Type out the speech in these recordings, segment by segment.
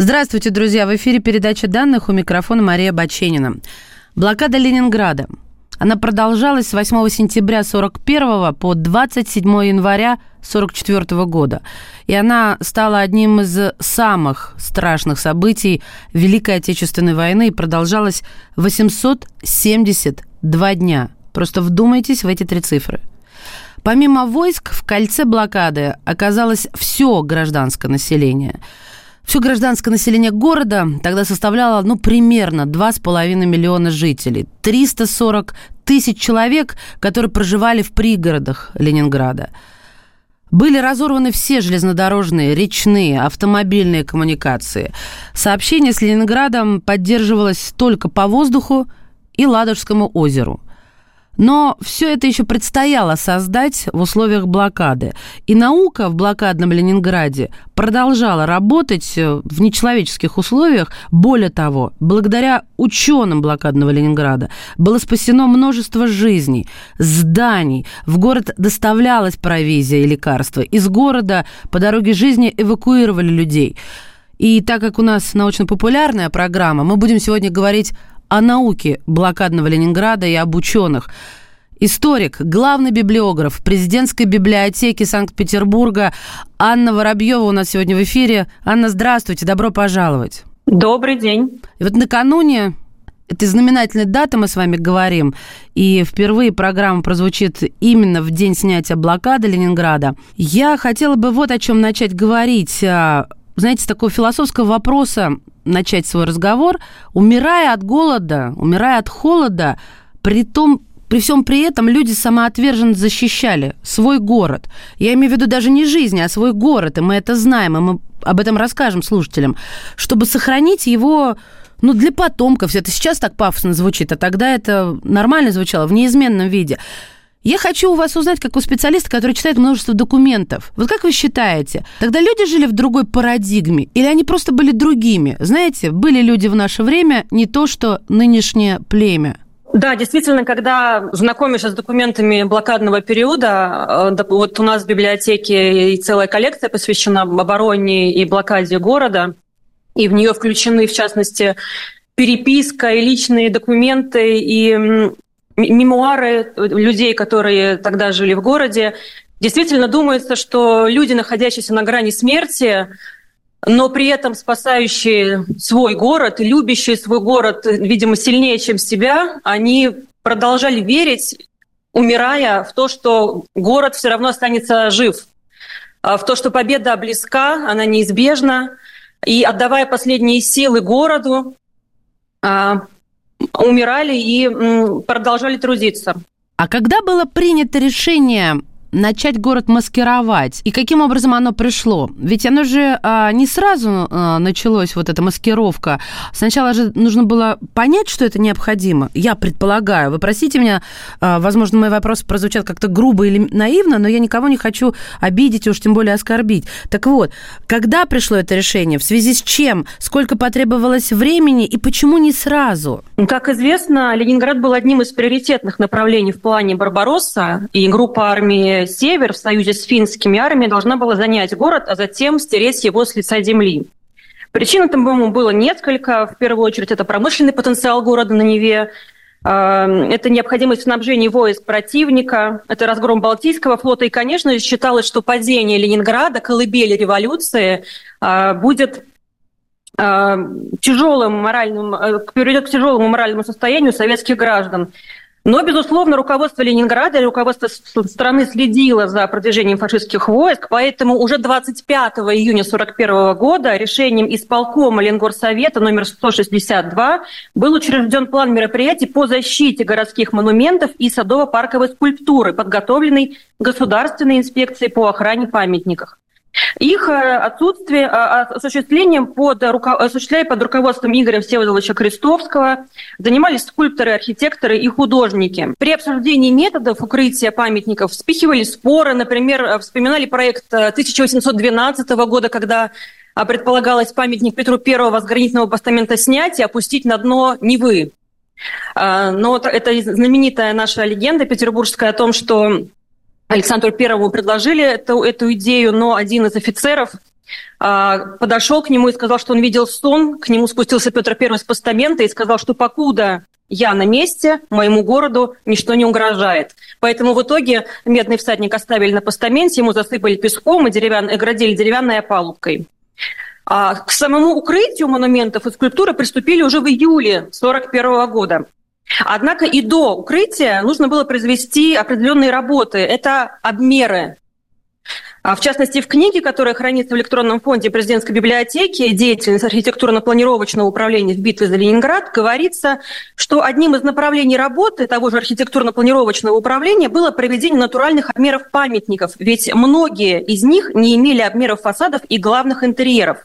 Здравствуйте, друзья! В эфире передача данных у микрофона Мария Баченина. Блокада Ленинграда. Она продолжалась с 8 сентября 41 по 27 января 44 года. И она стала одним из самых страшных событий Великой Отечественной войны и продолжалась 872 дня. Просто вдумайтесь в эти три цифры. Помимо войск, в кольце блокады оказалось все гражданское население – все гражданское население города тогда составляло, ну, примерно 2,5 миллиона жителей. 340 тысяч человек, которые проживали в пригородах Ленинграда. Были разорваны все железнодорожные, речные, автомобильные коммуникации. Сообщение с Ленинградом поддерживалось только по воздуху и Ладожскому озеру – но все это еще предстояло создать в условиях блокады. И наука в блокадном Ленинграде продолжала работать э, в нечеловеческих условиях. Более того, благодаря ученым блокадного Ленинграда было спасено множество жизней, зданий. В город доставлялась провизия и лекарства. Из города по дороге жизни эвакуировали людей. И так как у нас научно-популярная программа, мы будем сегодня говорить о науке блокадного Ленинграда и об ученых. Историк, главный библиограф президентской библиотеки Санкт-Петербурга Анна Воробьева у нас сегодня в эфире. Анна, здравствуйте, добро пожаловать. Добрый день. И вот накануне этой знаменательной даты мы с вами говорим, и впервые программа прозвучит именно в день снятия блокады Ленинграда. Я хотела бы вот о чем начать говорить. Знаете, с такого философского вопроса начать свой разговор. Умирая от голода, умирая от холода, при том, при всем при этом люди самоотверженно защищали свой город. Я имею в виду даже не жизнь, а свой город, и мы это знаем, и мы об этом расскажем слушателям, чтобы сохранить его ну, для потомков. Это сейчас так пафосно звучит, а тогда это нормально звучало, в неизменном виде. Я хочу у вас узнать, как у специалиста, который читает множество документов. Вот как вы считаете, тогда люди жили в другой парадигме или они просто были другими? Знаете, были люди в наше время не то, что нынешнее племя. Да, действительно, когда знакомишься с документами блокадного периода, э, вот у нас в библиотеке и целая коллекция посвящена обороне и блокаде города, и в нее включены, в частности, переписка и личные документы, и мемуары людей, которые тогда жили в городе. Действительно думается, что люди, находящиеся на грани смерти, но при этом спасающие свой город любящие свой город, видимо, сильнее, чем себя, они продолжали верить, умирая в то, что город все равно останется жив, а в то, что победа близка, она неизбежна, и отдавая последние силы городу, а, умирали и продолжали трудиться. А когда было принято решение начать город маскировать? И каким образом оно пришло? Ведь оно же а, не сразу а, началось, вот эта маскировка. Сначала же нужно было понять, что это необходимо. Я предполагаю. Вы простите меня, а, возможно, мои вопросы прозвучат как-то грубо или наивно, но я никого не хочу обидеть, уж тем более оскорбить. Так вот, когда пришло это решение? В связи с чем? Сколько потребовалось времени и почему не сразу? Как известно, Ленинград был одним из приоритетных направлений в плане Барбаросса, и группа армии Север в союзе с финскими армиями должна была занять город, а затем стереть его с лица земли. Причин этому было несколько. В первую очередь, это промышленный потенциал города на Неве, э, это необходимость снабжения войск противника, это разгром Балтийского флота. И, конечно, считалось, что падение Ленинграда, колыбели революции, э, будет э, тяжелым моральным, приведет к тяжелому моральному состоянию советских граждан. Но, безусловно, руководство Ленинграда, руководство страны следило за продвижением фашистских войск, поэтому уже 25 июня 1941 года решением исполкома Ленгорсовета номер 162 был учрежден план мероприятий по защите городских монументов и садово-парковой скульптуры, подготовленный Государственной инспекцией по охране памятников. Их э, отсутствие, а, а, осуществлением под, осуществляя под руководством Игоря Всеволодовича Крестовского, занимались скульпторы, архитекторы и художники. При обсуждении методов укрытия памятников вспихивали споры. Например, вспоминали проект 1812 года, когда предполагалось памятник Петру Первого с гранитного постамента снять и опустить на дно Невы. Но это знаменитая наша легенда петербургская о том, что Александру Первому предложили эту, эту идею, но один из офицеров а, подошел к нему и сказал, что он видел сон. К нему спустился Петр Первый с постамента и сказал, что покуда я на месте, моему городу ничто не угрожает. Поэтому в итоге медный всадник оставили на постаменте, ему засыпали песком и деревян... оградили деревянной опалубкой. А к самому укрытию монументов и скульптуры приступили уже в июле 1941 года. Однако и до укрытия нужно было произвести определенные работы. Это обмеры. А в частности, в книге, которая хранится в электронном фонде президентской библиотеки «Деятельность архитектурно-планировочного управления в битве за Ленинград» говорится, что одним из направлений работы того же архитектурно-планировочного управления было проведение натуральных обмеров памятников, ведь многие из них не имели обмеров фасадов и главных интерьеров.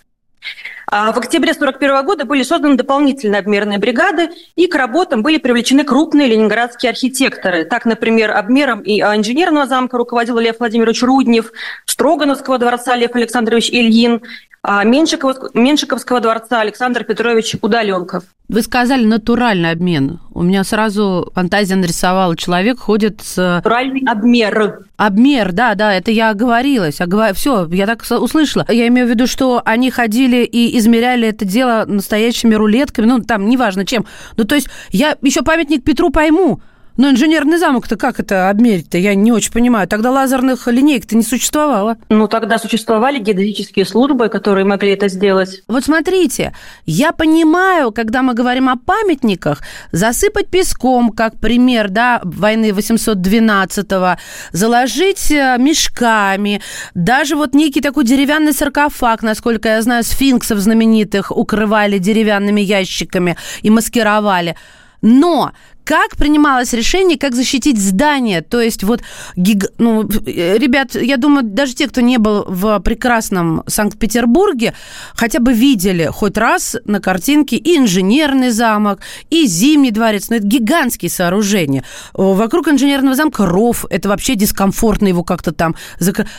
А в октябре 1941 года были созданы дополнительные обмерные бригады, и к работам были привлечены крупные ленинградские архитекторы. Так, например, обмером и инженерного замка руководил Лев Владимирович Руднев, Строгановского дворца Лев Александрович Ильин, а Меншиковского, Меншиковского дворца Александр Петрович Удаленков. Вы сказали натуральный обмен. У меня сразу фантазия нарисовала. Человек ходит с... Натуральный обмер. Обмер, да, да, это я оговорилась. Оговор... Все, я так услышала. Я имею в виду, что они ходили и измеряли это дело настоящими рулетками, ну, там, неважно чем. Ну, то есть я еще памятник Петру пойму, но инженерный замок-то как это обмерить-то? Я не очень понимаю. Тогда лазерных линеек-то не существовало. Ну, тогда существовали геодезические службы, которые могли это сделать. Вот смотрите, я понимаю, когда мы говорим о памятниках, засыпать песком, как пример, да, войны 812-го, заложить э, мешками, даже вот некий такой деревянный саркофаг, насколько я знаю, сфинксов знаменитых укрывали деревянными ящиками и маскировали. Но как принималось решение, как защитить здание? То есть вот, гиг... ну, ребят, я думаю, даже те, кто не был в прекрасном Санкт-Петербурге, хотя бы видели хоть раз на картинке и инженерный замок, и Зимний дворец. Но это гигантские сооружения. Вокруг инженерного замка ров. Это вообще дискомфортно его как-то там.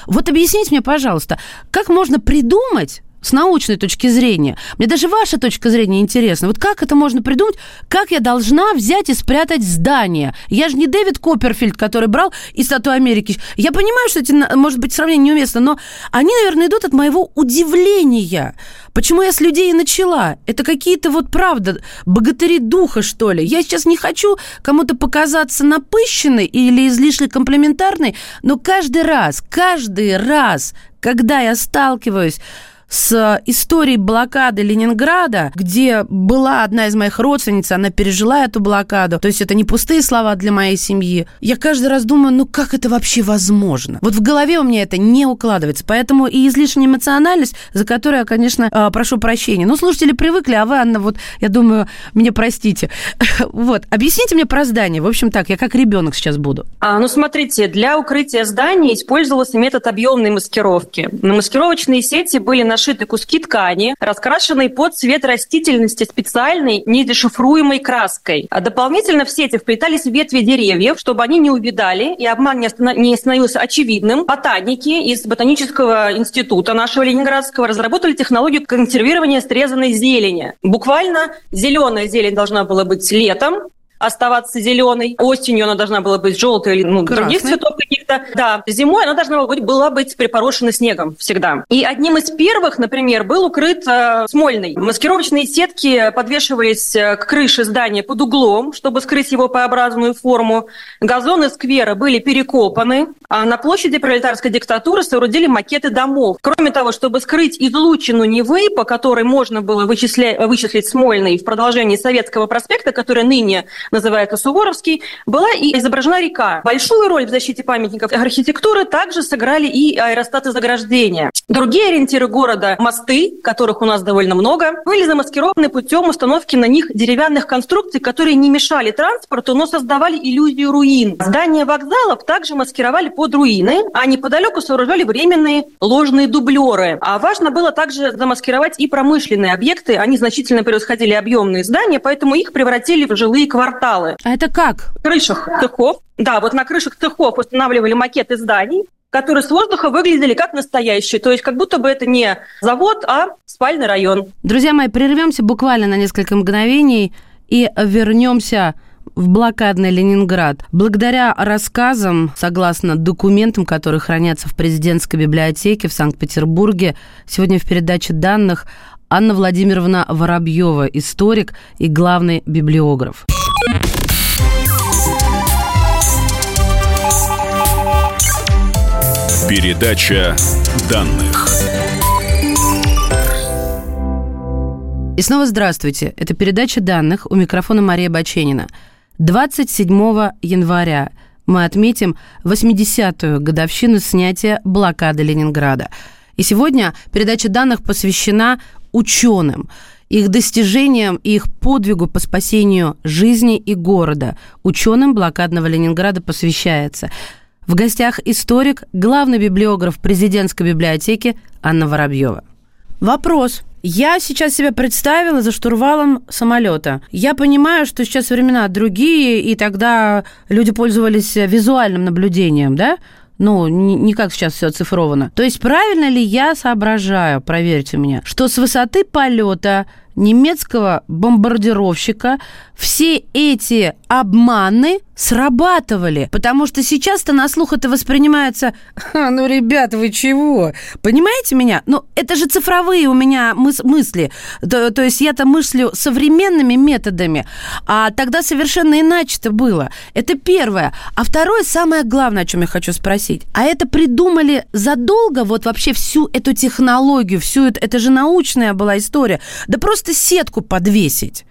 Вот объясните мне, пожалуйста, как можно придумать с научной точки зрения. Мне даже ваша точка зрения интересна. Вот как это можно придумать? Как я должна взять и спрятать здание? Я же не Дэвид Копперфильд, который брал из Статуи Америки. Я понимаю, что это, может быть, сравнение неуместно, но они, наверное, идут от моего удивления. Почему я с людей и начала? Это какие-то вот, правда, богатыри духа, что ли. Я сейчас не хочу кому-то показаться напыщенной или излишне комплементарной, но каждый раз, каждый раз, когда я сталкиваюсь с историей блокады Ленинграда, где была одна из моих родственниц, она пережила эту блокаду. То есть это не пустые слова для моей семьи. Я каждый раз думаю, ну как это вообще возможно? Вот в голове у меня это не укладывается. Поэтому и излишняя эмоциональность, за которую я, конечно, а, прошу прощения. Ну, слушатели привыкли, а вы, Анна, вот, я думаю, мне простите. Вот, объясните мне про здание. В общем так, я как ребенок сейчас буду. А, ну, смотрите, для укрытия здания использовался метод объемной маскировки. На маскировочные сети были наши нашиты куски ткани, раскрашенные под цвет растительности специальной недешифруемой краской. А дополнительно в сети вплетались ветви деревьев, чтобы они не увидали и обман не становился очевидным. Ботаники из Ботанического института нашего Ленинградского разработали технологию консервирования срезанной зелени. Буквально зеленая зелень должна была быть летом, оставаться зеленой. Осенью она должна была быть желтой или ну, других цветов каких-то. Да, зимой она должна быть, была быть припорошена снегом всегда. И одним из первых, например, был укрыт э, Смольный. Маскировочные сетки подвешивались э, к крыше здания под углом, чтобы скрыть его П-образную форму. Газоны сквера были перекопаны, а на площади пролетарской диктатуры соорудили макеты домов. Кроме того, чтобы скрыть излучину Невы, по которой можно было вычисля... вычислить Смольный в продолжении Советского проспекта, который ныне называется Суворовский, была и изображена река. Большую роль в защите памяти памятников архитектуры также сыграли и аэростаты заграждения. Другие ориентиры города, мосты, которых у нас довольно много, были замаскированы путем установки на них деревянных конструкций, которые не мешали транспорту, но создавали иллюзию руин. Здания вокзалов также маскировали под руины, а неподалеку сооружали временные ложные дублеры. А важно было также замаскировать и промышленные объекты. Они значительно превосходили объемные здания, поэтому их превратили в жилые кварталы. А это как? В крышах цехов. Да, вот на крышах цехов устанавливали макеты зданий, которые с воздуха выглядели как настоящие. То есть как будто бы это не завод, а спальный район. Друзья мои, прервемся буквально на несколько мгновений и вернемся в блокадный Ленинград. Благодаря рассказам, согласно документам, которые хранятся в президентской библиотеке в Санкт-Петербурге, сегодня в передаче данных Анна Владимировна Воробьева, историк и главный библиограф. Передача данных. И снова здравствуйте. Это передача данных. У микрофона Мария Баченина. 27 января мы отметим 80-ю годовщину снятия блокады Ленинграда. И сегодня передача данных посвящена ученым, их достижениям и их подвигу по спасению жизни и города. Ученым блокадного Ленинграда посвящается. В гостях историк, главный библиограф президентской библиотеки Анна Воробьева. Вопрос. Я сейчас себя представила за штурвалом самолета. Я понимаю, что сейчас времена другие, и тогда люди пользовались визуальным наблюдением, да? Ну, не, как сейчас все оцифровано. То есть правильно ли я соображаю, проверьте меня, что с высоты полета немецкого бомбардировщика все эти обманы срабатывали. Потому что сейчас-то на слух это воспринимается, а, ну, ребята, вы чего? Понимаете меня? Ну, это же цифровые у меня мыс- мысли. То, то есть я-то мыслю современными методами, а тогда совершенно иначе-то было. Это первое. А второе, самое главное, о чем я хочу спросить. А это придумали задолго, вот вообще всю эту технологию, всю это, это же научная была история. Да просто сетку подвесить.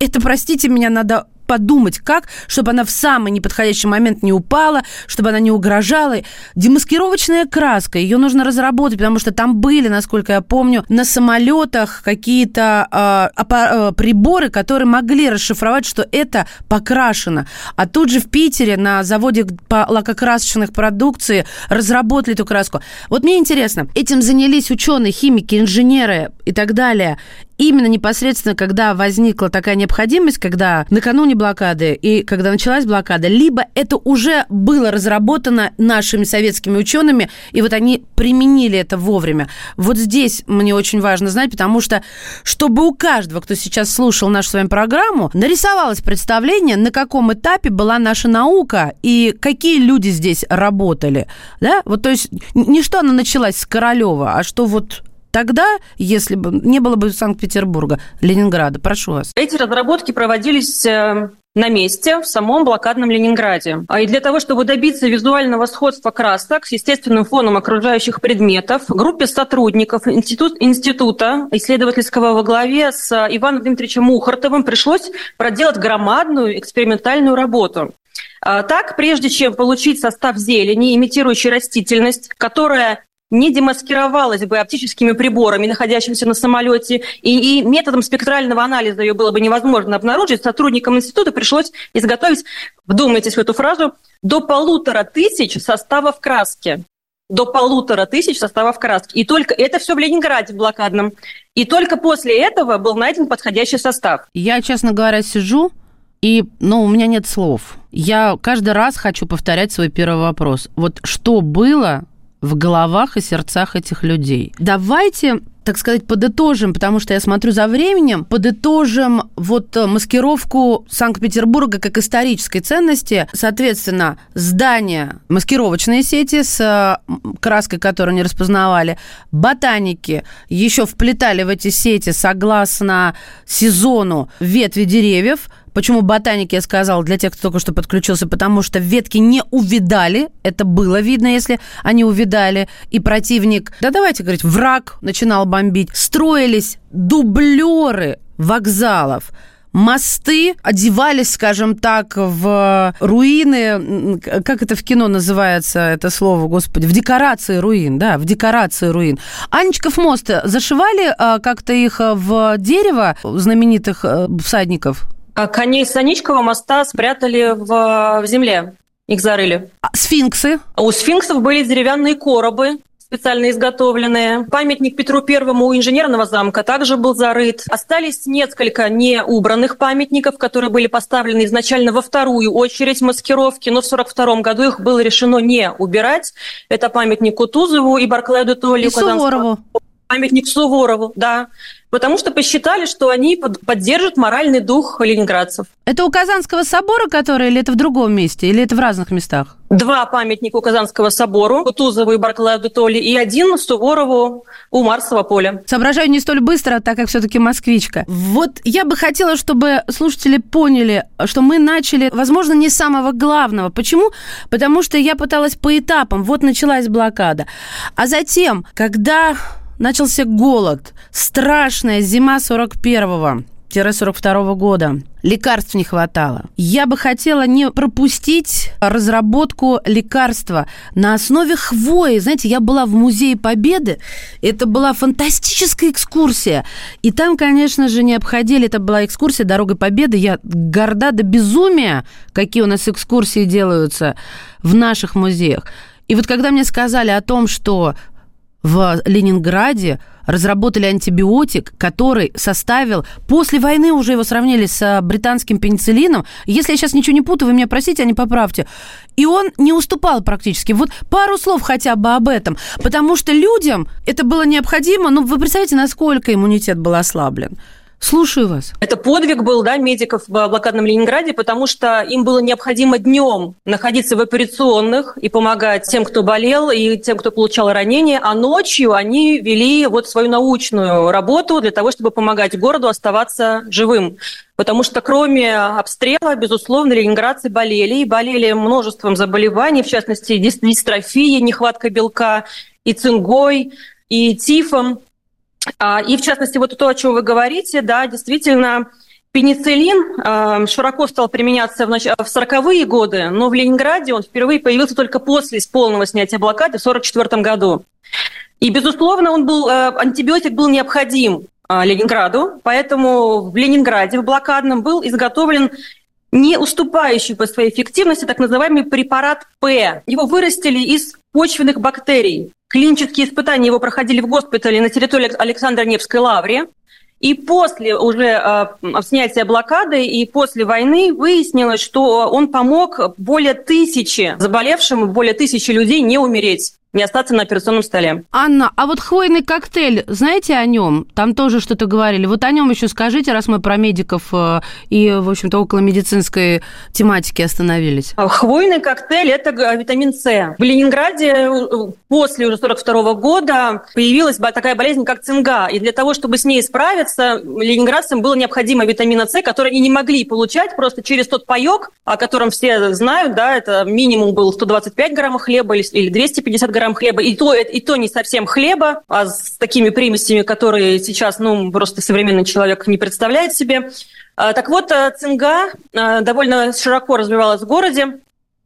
Это, простите меня, надо подумать, как, чтобы она в самый неподходящий момент не упала, чтобы она не угрожала. Демаскировочная краска, ее нужно разработать, потому что там были, насколько я помню, на самолетах какие-то э, э, приборы, которые могли расшифровать, что это покрашено. А тут же в Питере на заводе по лакокрасочных продукции разработали эту краску. Вот мне интересно, этим занялись ученые, химики, инженеры и так далее именно непосредственно, когда возникла такая необходимость, когда накануне блокады и когда началась блокада, либо это уже было разработано нашими советскими учеными, и вот они применили это вовремя. Вот здесь мне очень важно знать, потому что чтобы у каждого, кто сейчас слушал нашу с вами программу, нарисовалось представление, на каком этапе была наша наука и какие люди здесь работали. Да? Вот то есть не что она началась с Королева, а что вот Тогда, если бы не было бы Санкт-Петербурга, Ленинграда, прошу вас. Эти разработки проводились э, на месте в самом блокадном Ленинграде. А и для того, чтобы добиться визуального сходства красок с естественным фоном окружающих предметов, группе сотрудников институт, института исследовательского во главе с Иваном Дмитриевичем Мухартовым пришлось проделать громадную экспериментальную работу. А так, прежде чем получить состав зелени, имитирующий растительность, которая не демаскировалась бы оптическими приборами, находящимися на самолете, и, и методом спектрального анализа ее было бы невозможно обнаружить, сотрудникам института пришлось изготовить, вдумайтесь в эту фразу, до полутора тысяч составов краски. До полутора тысяч составов краски. И только это все в Ленинграде в блокадном. И только после этого был найден подходящий состав. Я, честно говоря, сижу и, ну, у меня нет слов. Я каждый раз хочу повторять свой первый вопрос. Вот что было в головах и сердцах этих людей. Давайте так сказать, подытожим, потому что я смотрю за временем, подытожим вот э, маскировку Санкт-Петербурга как исторической ценности. Соответственно, здания, маскировочные сети с э, краской, которую не распознавали, ботаники еще вплетали в эти сети согласно сезону ветви деревьев, Почему ботаники, я сказала, для тех, кто только что подключился, потому что ветки не увидали, это было видно, если они увидали, и противник, да давайте говорить, враг начинал бомбить. Строились дублеры вокзалов, мосты одевались, скажем так, в руины, как это в кино называется, это слово, господи, в декорации руин, да, в декорации руин. Анечков мост зашивали а, как-то их в дерево знаменитых э, всадников? А коней Саничкова моста спрятали в, в земле. Их зарыли. А сфинксы? У сфинксов были деревянные коробы, специально изготовленные. Памятник Петру Первому у инженерного замка также был зарыт. Остались несколько неубранных памятников, которые были поставлены изначально во вторую очередь маскировки, но в 1942 году их было решено не убирать. Это памятник Кутузову и Барклаю де Толли. И Суворову. Памятник Суворову, да потому что посчитали, что они поддержат моральный дух ленинградцев. Это у Казанского собора, который, или это в другом месте, или это в разных местах? Два памятника у Казанского собору, Кутузову и Барклаю де Толли, и один Суворову у Марсового поля. Соображаю не столь быстро, так как все-таки москвичка. Вот я бы хотела, чтобы слушатели поняли, что мы начали, возможно, не с самого главного. Почему? Потому что я пыталась по этапам. Вот началась блокада. А затем, когда начался голод, страшная зима 41-го. 42 года. Лекарств не хватало. Я бы хотела не пропустить разработку лекарства на основе хвои. Знаете, я была в Музее Победы. Это была фантастическая экскурсия. И там, конечно же, не обходили. Это была экскурсия Дорогой Победы. Я горда до безумия, какие у нас экскурсии делаются в наших музеях. И вот когда мне сказали о том, что в Ленинграде разработали антибиотик, который составил... После войны уже его сравнили с британским пенициллином. Если я сейчас ничего не путаю, вы меня простите, а не поправьте. И он не уступал практически. Вот пару слов хотя бы об этом. Потому что людям это было необходимо. Ну, вы представляете, насколько иммунитет был ослаблен. Слушаю вас. Это подвиг был, да, медиков в блокадном Ленинграде, потому что им было необходимо днем находиться в операционных и помогать тем, кто болел, и тем, кто получал ранения, а ночью они вели вот свою научную работу для того, чтобы помогать городу оставаться живым. Потому что кроме обстрела, безусловно, ленинградцы болели, и болели множеством заболеваний, в частности, дистрофией, нехватка белка, и цингой, и тифом. А, и, в частности, вот то, о чем вы говорите, да, действительно, пенициллин а, широко стал применяться в 40-е годы, но в Ленинграде он впервые появился только после полного снятия блокады в 1944 году. И, безусловно, он был, э, антибиотик был необходим а, Ленинграду, поэтому в Ленинграде, в блокадном, был изготовлен не уступающий по своей эффективности так называемый препарат П. Его вырастили из почвенных бактерий. Клинические испытания его проходили в госпитале на территории Александра Невской лавры. И после уже э, снятия блокады и после войны выяснилось, что он помог более тысячи заболевшим, более тысячи людей не умереть не остаться на операционном столе. Анна, а вот хвойный коктейль, знаете о нем? Там тоже что-то говорили. Вот о нем еще скажите, раз мы про медиков э, и, в общем-то, около медицинской тематики остановились. А, хвойный коктейль – это витамин С. В Ленинграде э, после уже 42 года появилась такая болезнь, как цинга. И для того, чтобы с ней справиться, ленинградцам было необходимо витамина С, который они не могли получать просто через тот паек, о котором все знают, да, это минимум был 125 граммов хлеба или 250 граммов грамм хлеба, и то, и то не совсем хлеба, а с такими примесями, которые сейчас, ну, просто современный человек не представляет себе. А, так вот, э, цинга э, довольно широко развивалась в городе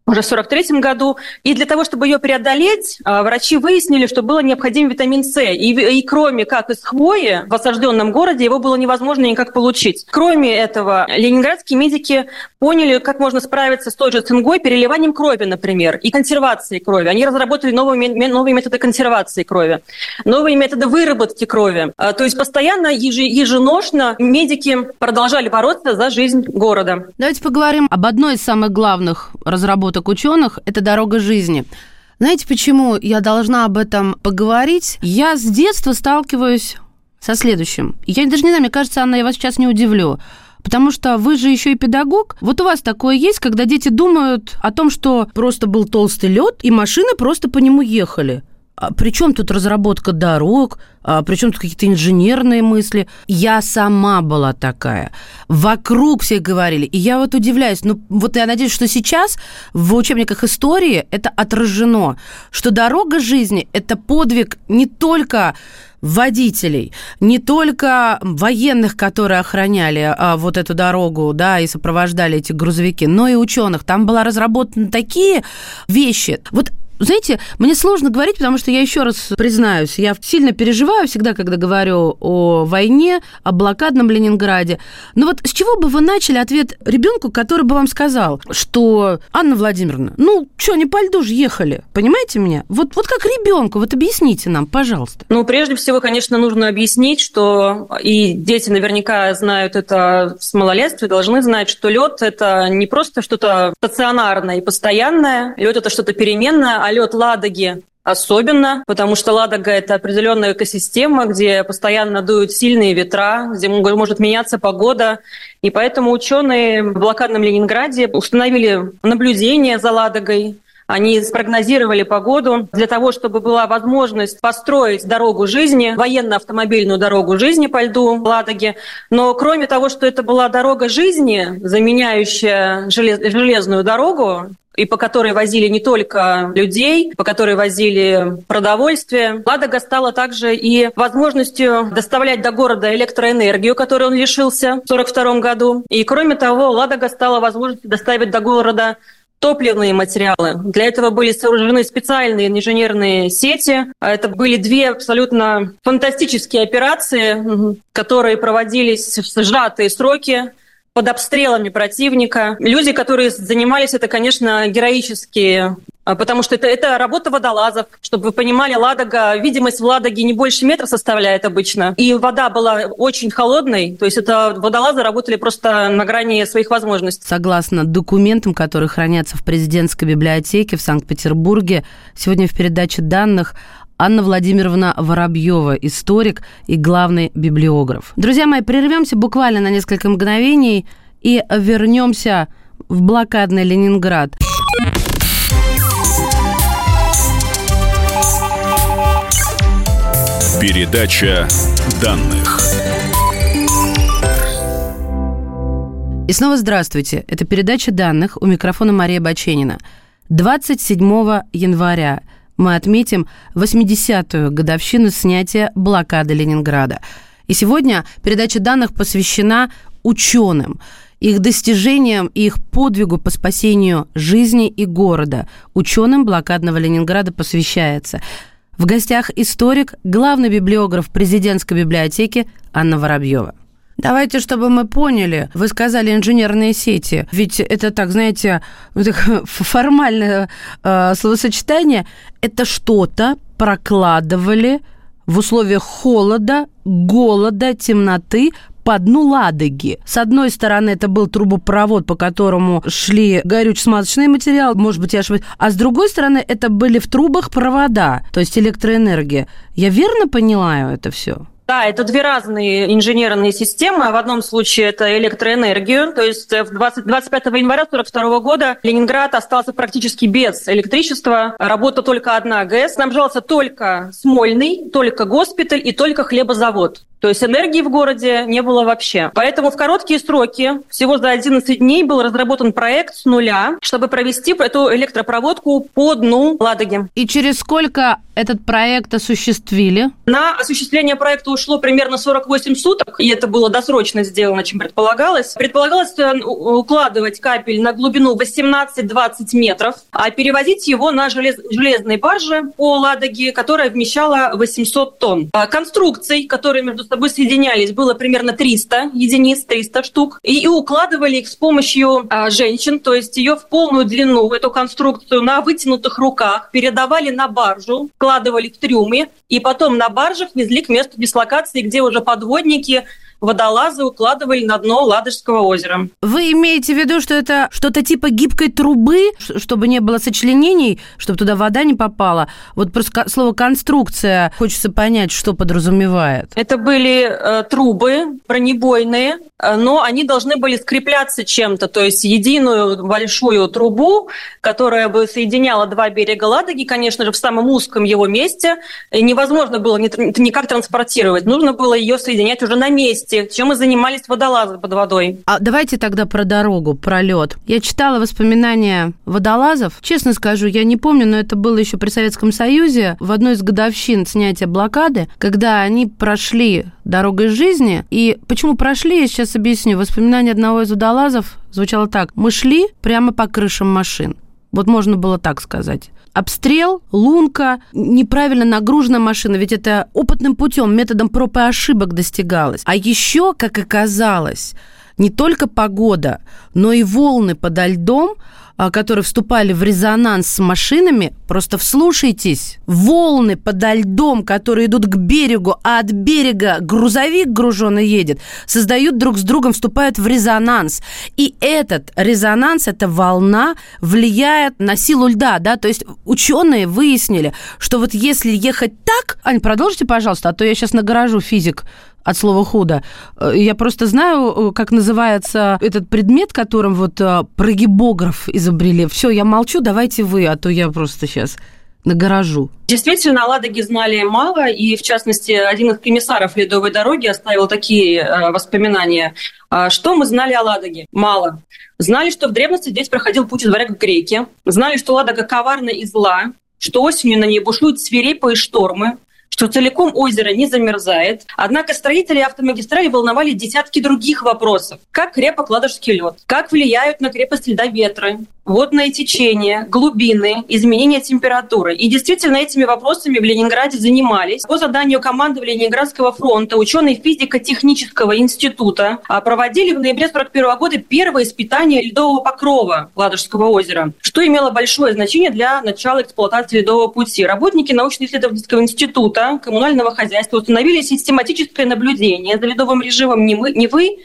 уже в 1943 году. И для того, чтобы ее преодолеть, а, врачи выяснили, что было необходим витамин С. И, и кроме как из хвои в осажденном городе его было невозможно никак получить. Кроме этого, ленинградские медики поняли, как можно справиться с той же цингой переливанием крови, например, и консервацией крови. Они разработали новые, новые методы консервации крови, новые методы выработки крови. А, то есть постоянно, еженошно медики продолжали бороться за жизнь города. Давайте поговорим об одной из самых главных разработок разработок ученых – это дорога жизни. Знаете, почему я должна об этом поговорить? Я с детства сталкиваюсь со следующим. Я даже не знаю, мне кажется, Анна, я вас сейчас не удивлю. Потому что вы же еще и педагог. Вот у вас такое есть, когда дети думают о том, что просто был толстый лед, и машины просто по нему ехали. А при чем тут разработка дорог, а при чем тут какие-то инженерные мысли? Я сама была такая. Вокруг все говорили. И я вот удивляюсь. Ну, вот я надеюсь, что сейчас в учебниках истории это отражено, что дорога жизни – это подвиг не только водителей, не только военных, которые охраняли а, вот эту дорогу, да, и сопровождали эти грузовики, но и ученых. Там была разработаны такие вещи. Вот знаете, мне сложно говорить, потому что я еще раз признаюсь, я сильно переживаю всегда, когда говорю о войне, о блокадном Ленинграде. Но вот с чего бы вы начали ответ ребенку, который бы вам сказал, что Анна Владимировна, ну что, не по льду же ехали, понимаете меня? Вот, вот как ребенку, вот объясните нам, пожалуйста. Ну, прежде всего, конечно, нужно объяснить, что и дети наверняка знают это с малолетства, должны знать, что лед это не просто что-то стационарное и постоянное, лед это что-то переменное, лед Ладоги особенно, потому что Ладога – это определенная экосистема, где постоянно дуют сильные ветра, где может меняться погода. И поэтому ученые в блокадном Ленинграде установили наблюдение за Ладогой, они спрогнозировали погоду для того, чтобы была возможность построить дорогу жизни, военно-автомобильную дорогу жизни по льду в Ладоге. Но кроме того, что это была дорога жизни, заменяющая железную дорогу, и по которой возили не только людей, по которой возили продовольствие. Ладога стала также и возможностью доставлять до города электроэнергию, которой он лишился в 1942 году. И кроме того, Ладога стала возможностью доставить до города топливные материалы. Для этого были сооружены специальные инженерные сети. А это были две абсолютно фантастические операции, которые проводились в сжатые сроки под обстрелами противника. Люди, которые занимались это, конечно, героические а, потому что это, это работа водолазов. Чтобы вы понимали, Ладога, видимость в Ладоге не больше метра составляет обычно. И вода была очень холодной, то есть это водолазы работали просто на грани своих возможностей. Согласно документам, которые хранятся в президентской библиотеке в Санкт-Петербурге, сегодня в передаче данных Анна Владимировна Воробьева, историк и главный библиограф. Друзья мои, прервемся буквально на несколько мгновений и вернемся в блокадный Ленинград. Передача данных. И снова здравствуйте. Это передача данных. У микрофона Мария Баченина. 27 января мы отметим 80-ю годовщину снятия блокады Ленинграда. И сегодня передача данных посвящена ученым, их достижениям и их подвигу по спасению жизни и города. Ученым блокадного Ленинграда посвящается – в гостях историк, главный библиограф президентской библиотеки Анна Воробьева. Давайте, чтобы мы поняли, вы сказали инженерные сети, ведь это так, знаете, формальное э, словосочетание, это что-то прокладывали в условиях холода, голода, темноты по дну Ладоги. С одной стороны, это был трубопровод, по которому шли горюче-смазочный материал, может быть, я ошибаюсь, а с другой стороны, это были в трубах провода, то есть электроэнергия. Я верно понимаю это все? Да, это две разные инженерные системы. В одном случае это электроэнергию, то есть в 20, 25 января 1942 года Ленинград остался практически без электричества. Работа только одна ГЭС. Снабжался только Смольный, только госпиталь и только хлебозавод. То есть энергии в городе не было вообще. Поэтому в короткие сроки, всего за 11 дней, был разработан проект с нуля, чтобы провести эту электропроводку по дну Ладоги. И через сколько этот проект осуществили? На осуществление проекта ушло примерно 48 суток, и это было досрочно сделано, чем предполагалось. Предполагалось э, укладывать капель на глубину 18-20 метров, а перевозить его на желез... железной барже по Ладоге, которая вмещала 800 тонн. А конструкций, которые между собой соединялись, было примерно 300 единиц, 300 штук, и, и укладывали их с помощью а, женщин, то есть ее в полную длину, эту конструкцию, на вытянутых руках, передавали на баржу, вкладывали в трюмы, и потом на баржах везли к месту дислокации, где уже подводники водолазы укладывали на дно Ладожского озера. Вы имеете в виду, что это что-то типа гибкой трубы, чтобы не было сочленений, чтобы туда вода не попала? Вот просто слово «конструкция» хочется понять, что подразумевает. Это были э, трубы бронебойные, э, но они должны были скрепляться чем-то, то есть единую большую трубу, которая бы соединяла два берега Ладоги, конечно же, в самом узком его месте, невозможно было никак транспортировать, нужно было ее соединять уже на месте месте, чем и занимались водолазы под водой. А давайте тогда про дорогу, про лед. Я читала воспоминания водолазов. Честно скажу, я не помню, но это было еще при Советском Союзе, в одной из годовщин снятия блокады, когда они прошли дорогой жизни. И почему прошли, я сейчас объясню. Воспоминание одного из водолазов звучало так. Мы шли прямо по крышам машин. Вот можно было так сказать. Обстрел, лунка, неправильно нагружена машина, ведь это опытным путем, методом проб и ошибок достигалось. А еще, как оказалось, не только погода, но и волны подо льдом которые вступали в резонанс с машинами, просто вслушайтесь. Волны подо льдом, которые идут к берегу, а от берега грузовик груженный едет, создают друг с другом, вступают в резонанс. И этот резонанс, эта волна влияет на силу льда, да, то есть ученые выяснили, что вот если ехать так... Ань, продолжите, пожалуйста, а то я сейчас нагоражу физик от слова худо. Э, я просто знаю, э, как называется этот предмет, которым вот э, прогибограф изобрели. Все, я молчу, давайте вы, а то я просто сейчас на гаражу. Действительно, о Ладоге знали мало, и, в частности, один из комиссаров Ледовой дороги оставил такие э, воспоминания. А, что мы знали о Ладоге? Мало. Знали, что в древности здесь проходил путь из варяг к греке. Знали, что Ладога коварна и зла, что осенью на ней бушуют свирепые штормы, что целиком озеро не замерзает. Однако строители автомагистрали волновали десятки других вопросов. Как крепок ладожский лед? Как влияют на крепость льда ветры? Водное течение, глубины, изменение температуры. И действительно этими вопросами в Ленинграде занимались. По заданию командования Ленинградского фронта ученые физико-технического института а, проводили в ноябре 1941 года первое испытание ледового покрова Ладожского озера, что имело большое значение для начала эксплуатации ледового пути. Работники научно-исследовательского института коммунального хозяйства установили систематическое наблюдение за ледовым режимом Невы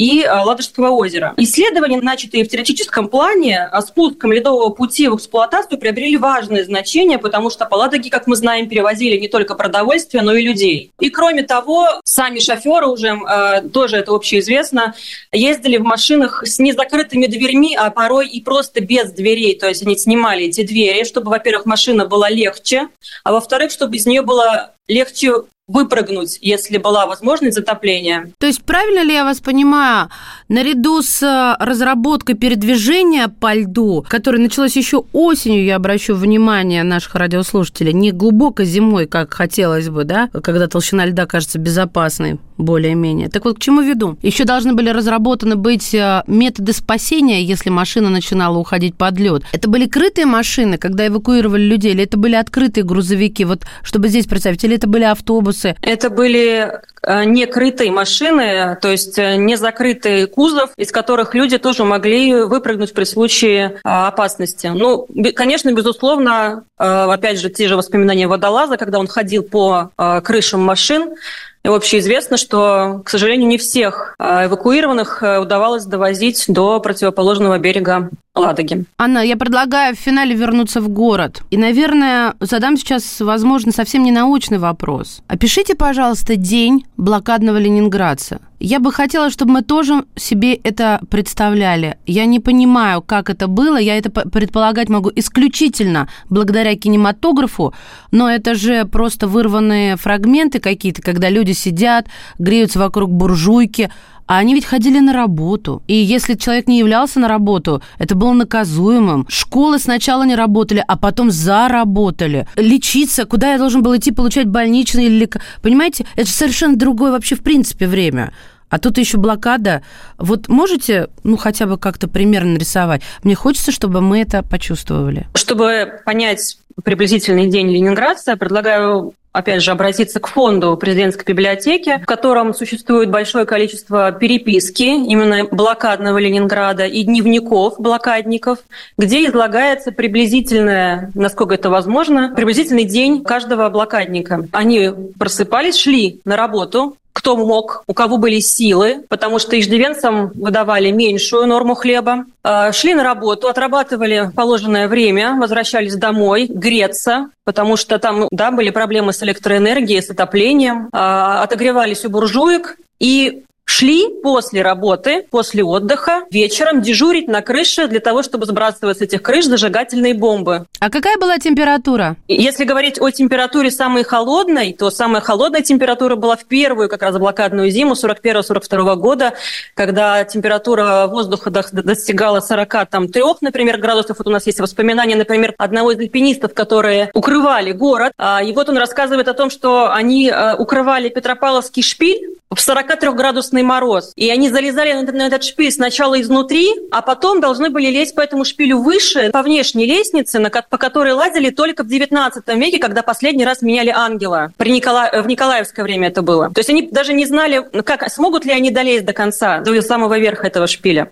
и а, Ладожского озера. Исследования, начатые в теоретическом плане, о спуском ледового пути в эксплуатацию приобрели важное значение, потому что по Ладоге, как мы знаем, перевозили не только продовольствие, но и людей. И кроме того, сами шоферы уже, э, тоже это общеизвестно, ездили в машинах с незакрытыми дверьми, а порой и просто без дверей. То есть они снимали эти двери, чтобы, во-первых, машина была легче, а во-вторых, чтобы из нее было легче выпрыгнуть, если была возможность затопления. То есть правильно ли я вас понимаю, наряду с э, разработкой передвижения по льду, которое началось еще осенью, я обращу внимание наших радиослушателей, не глубоко зимой, как хотелось бы, да, когда толщина льда кажется безопасной, более-менее. Так вот, к чему веду? Еще должны были разработаны быть э, методы спасения, если машина начинала уходить под лед. Это были крытые машины, когда эвакуировали людей, или это были открытые грузовики? Вот, чтобы здесь представить, или это были автобусы, автобусы? Это были э, некрытые машины, то есть э, не закрытый кузов, из которых люди тоже могли выпрыгнуть при случае э, опасности. Ну, конечно, безусловно, опять же, те же воспоминания водолаза, когда он ходил по крышам машин, общеизвестно, что, к сожалению, не всех эвакуированных удавалось довозить до противоположного берега Ладоги. Анна, я предлагаю в финале вернуться в город. И, наверное, задам сейчас, возможно, совсем не научный вопрос. Опишите, пожалуйста, день блокадного ленинградца. Я бы хотела, чтобы мы тоже себе это представляли. Я не понимаю, как это было. Я это предполагать могу исключительно благодаря кинематографу, но это же просто вырванные фрагменты какие-то, когда люди сидят, греются вокруг буржуйки, а они ведь ходили на работу. И если человек не являлся на работу, это было наказуемым. Школы сначала не работали, а потом заработали. Лечиться, куда я должен был идти получать больничные или... Понимаете, это совершенно другое вообще в принципе время. А тут еще блокада. Вот можете, ну, хотя бы как-то примерно нарисовать? Мне хочется, чтобы мы это почувствовали. Чтобы понять приблизительный день Ленинградца, предлагаю опять же, обратиться к фонду президентской библиотеки, в котором существует большое количество переписки именно блокадного Ленинграда и дневников блокадников, где излагается приблизительное, насколько это возможно, приблизительный день каждого блокадника. Они просыпались, шли на работу, кто мог, у кого были силы, потому что иждивенцам выдавали меньшую норму хлеба. А, шли на работу, отрабатывали положенное время, возвращались домой, греться, потому что там да, были проблемы с электроэнергией, с отоплением, а, отогревались у буржуек и шли после работы, после отдыха, вечером дежурить на крыше для того, чтобы сбрасывать с этих крыш зажигательные бомбы. А какая была температура? Если говорить о температуре самой холодной, то самая холодная температура была в первую как раз блокадную зиму 41-42 года, когда температура воздуха достигала 43, например, градусов. Вот у нас есть воспоминания, например, одного из альпинистов, которые укрывали город. А, и вот он рассказывает о том, что они э, укрывали Петропавловский шпиль в 43-градусный мороз. И они залезали на, на этот шпиль сначала изнутри, а потом должны были лезть по этому шпилю выше, по внешней лестнице, на, по которой лазили только в 19 веке, когда последний раз меняли ангела. При Никола... В Николаевское время это было. То есть они даже не знали, как, смогут ли они долезть до конца, до самого верха этого шпиля.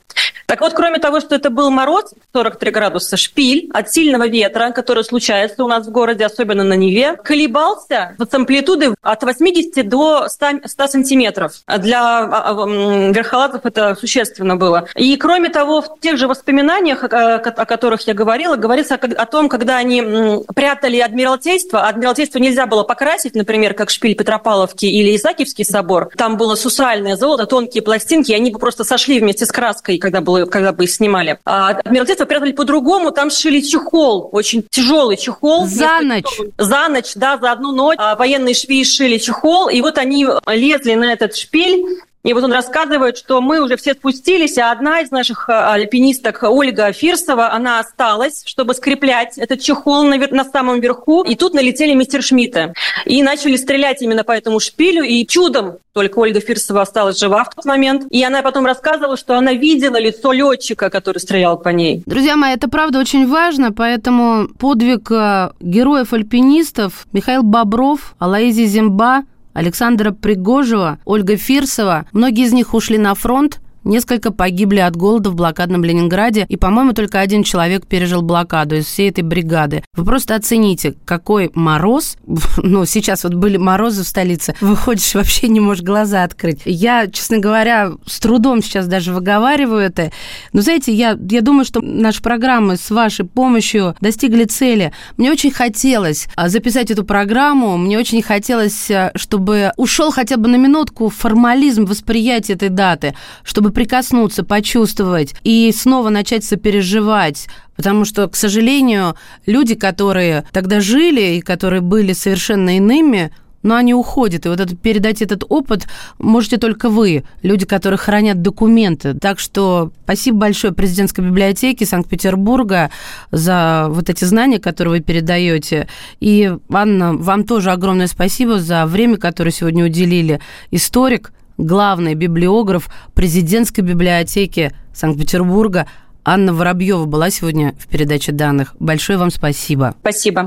Так вот, кроме того, что это был мороз 43 градуса, шпиль от сильного ветра, который случается у нас в городе, особенно на Неве, колебался с амплитудой от 80 до 100, 100 сантиметров. Для а, а, верхолазов это существенно было. И кроме того, в тех же воспоминаниях, о которых я говорила, говорится о том, когда они прятали Адмиралтейство. Адмиралтейство нельзя было покрасить, например, как шпиль Петропавловки или Исаакиевский собор. Там было сусальное золото, тонкие пластинки, и они бы просто сошли вместе с краской, когда было когда бы снимали. А Адмиралтейство прятали по-другому, там шили чехол, очень тяжелый чехол. За ночь? За ночь, да, за одну ночь. А военные швеи шили чехол, и вот они лезли на этот шпиль, и вот он рассказывает, что мы уже все спустились, а одна из наших а, альпинисток, Ольга Фирсова, она осталась, чтобы скреплять этот чехол на, на самом верху. И тут налетели мистер Шмидты. И начали стрелять именно по этому шпилю. И чудом только Ольга Фирсова осталась жива в тот момент. И она потом рассказывала, что она видела лицо летчика, который стрелял по ней. Друзья мои, это правда очень важно, поэтому подвиг э, героев-альпинистов Михаил Бобров, Алаизи Зимба – Александра Пригожева, Ольга Фирсова. Многие из них ушли на фронт, Несколько погибли от голода в блокадном Ленинграде, и, по-моему, только один человек пережил блокаду из всей этой бригады. Вы просто оцените, какой мороз. Ну, сейчас вот были морозы в столице. Выходишь, вообще не можешь глаза открыть. Я, честно говоря, с трудом сейчас даже выговариваю это. Но, знаете, я, я думаю, что наши программы с вашей помощью достигли цели. Мне очень хотелось а, записать эту программу. Мне очень хотелось, а, чтобы ушел хотя бы на минутку формализм восприятия этой даты, чтобы прикоснуться, почувствовать и снова начать сопереживать. Потому что, к сожалению, люди, которые тогда жили и которые были совершенно иными, но они уходят. И вот это, передать этот опыт можете только вы, люди, которые хранят документы. Так что спасибо большое президентской библиотеке Санкт-Петербурга за вот эти знания, которые вы передаете. И, Анна, вам тоже огромное спасибо за время, которое сегодня уделили. Историк, главный библиограф президентской библиотеки Санкт-Петербурга Анна Воробьева была сегодня в передаче данных. Большое вам спасибо. Спасибо.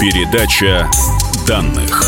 Передача данных.